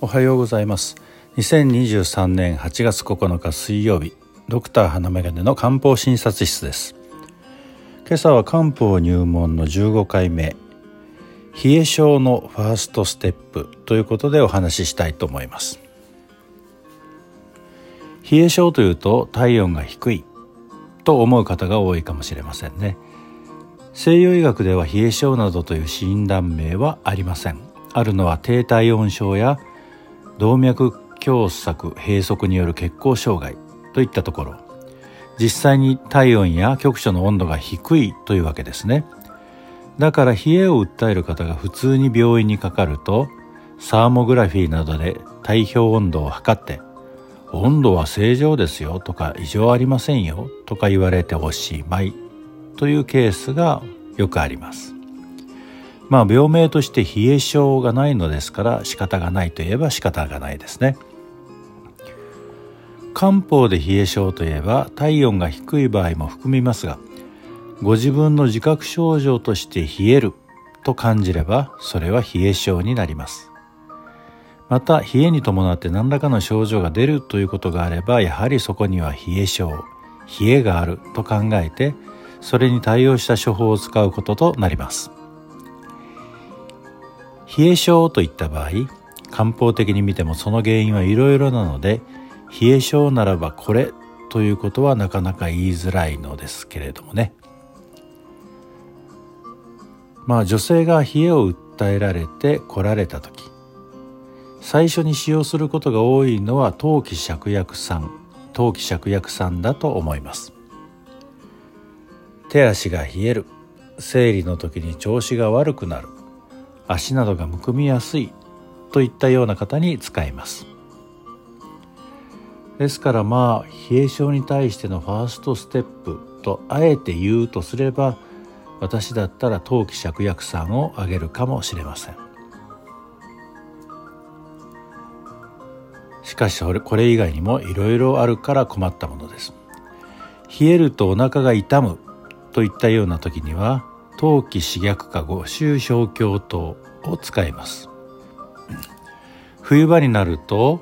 おはようございます。2023年8月9日水曜日。ドクター花眼鏡の漢方診察室です。今朝は漢方入門の15回目冷え症のファーストステップということでお話ししたいと思います。冷え症というと体温が低い。と思う方が多いかもしれませんね。西洋医学では冷え症などという診断名はありません。あるのは低体温症や動脈狭窄閉塞による血行障害といったところ。実際に体温や局所の温度が低いというわけですね。だから冷えを訴える方が普通に病院にかかるとサーモグラフィーなどで体表温度を測って温度は正常ですよとか異常ありませんよとか言われておしまいというケースがよくあります。まあ病名として冷え症がないのですから仕方がないといえば仕方がないですね。漢方で冷え症といえば体温が低い場合も含みますがご自分の自覚症状として冷えると感じればそれは冷え症になります。また冷えに伴って何らかの症状が出るということがあればやはりそこには冷え症冷えがあると考えてそれに対応した処方を使うこととなります。冷え症といった場合漢方的に見てもその原因はいろいろなので冷え症ならばこれということはなかなか言いづらいのですけれどもね。まあ女性が冷えを訴えられて来られた時最初に使用することが多いのは陶器芍薬酸陶器芍薬酸だと思います。手足が冷える生理の時に調子が悪くなる足などがむくみやすいといったような方に使います。ですからまあ冷え症に対してのファーストステップとあえて言うとすれば私だったら陶器芍薬散をあげるかもしれません。しかしこれ以外にもいろいろあるから困ったものです。冷えるとお腹が痛むといったような時には陶器刺逆化後周小鏡糖を使います。冬場になると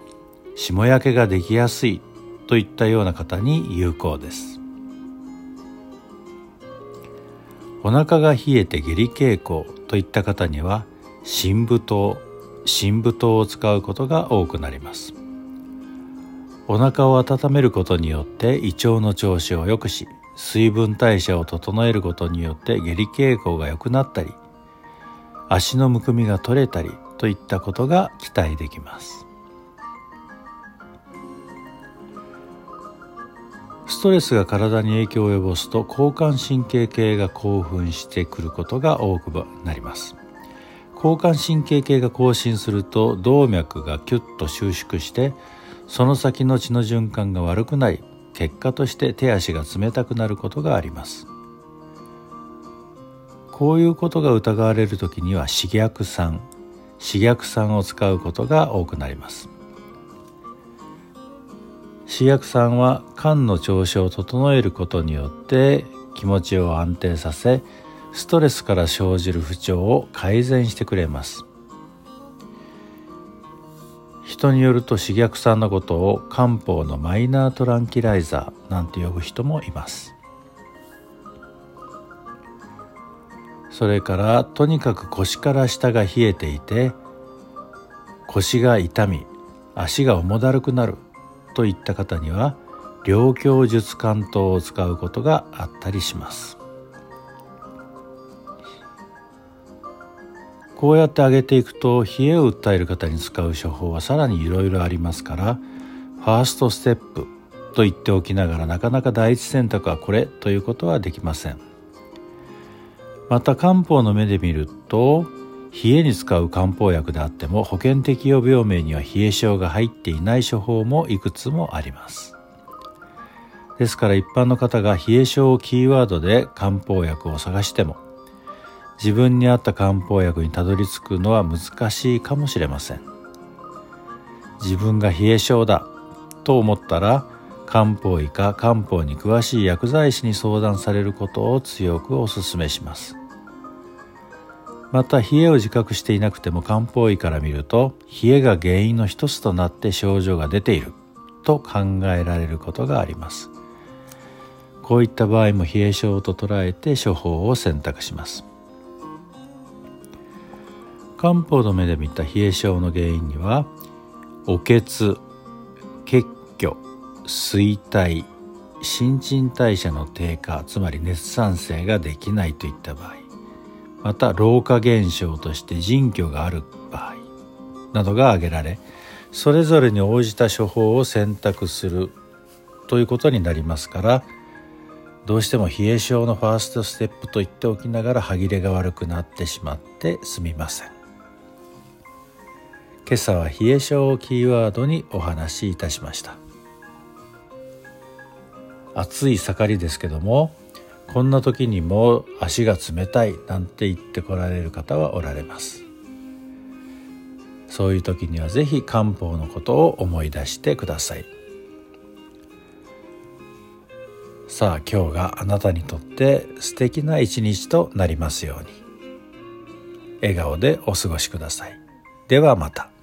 霜焼けができやすいといったような方に有効です。お腹が冷えて下痢傾向といった方には深部糖深部糖を使うことが多くなります。お腹を温めることによって胃腸の調子を良くし水分代謝を整えることによって下痢傾向が良くなったり足のむくみが取れたりといったことが期待できます。ストレスが体に影響を及ぼすと交感神経系が興奮してくることが多くなります。交感神経系が更新すると動脈がキュッと収縮してその先の血の循環が悪くなり結果として手足が冷たくなることがあります。こういうことが疑われる時には刺激酸刺激酸を使うことが多くなります。刺激酸は肝の調子を整えることによって気持ちを安定させストレスから生じる不調を改善してくれます。人によると刺激酸のことを漢方のマイナートランキライザーなんて呼ぶ人もいます。それからとにかく腰から下が冷えていて腰が痛み足が重だるくなるといった方には両胸術関東を使うことがあったりします。こうやって上げていくと冷えを訴える方に使う処方はさらにいろいろありますからファーストステップと言っておきながらなかなか第一選択はこれということはできません。また漢方の目で見ると冷えに使う漢方薬であっても保険適用病名には冷え症が入っていない処方もいくつもあります。ですから一般の方が冷え症をキーワードで漢方薬を探しても自分に合った漢方薬にたどり着くのは難しいかもしれません。自分が冷え性だと思ったら漢方医か漢方に詳しい薬剤師に相談されることを強くお勧めします。また冷えを自覚していなくても漢方医から見ると冷えが原因の一つとなって症状が出ていると考えられることがあります。こういった場合も冷え症と捉えて処方を選択します。漢方の目で見た冷え症の原因にはお血血虚衰退新陳代謝の低下つまり熱産生ができないといった場合また老化現象として腎虚がある場合などが挙げられそれぞれに応じた処方を選択するということになりますからどうしても冷え症のファーストステップと言っておきながら歯切れが悪くなってしまってすみません。今朝は冷え症をキーワードにお話しいたしました。暑い盛りですけどもこんな時にも足が冷たいなんて言ってこられる方はおられます。そういう時には是非漢方のことを思い出してください。さあ今日があなたにとって素敵な一日となりますように。笑顔でお過ごしください。ではまた。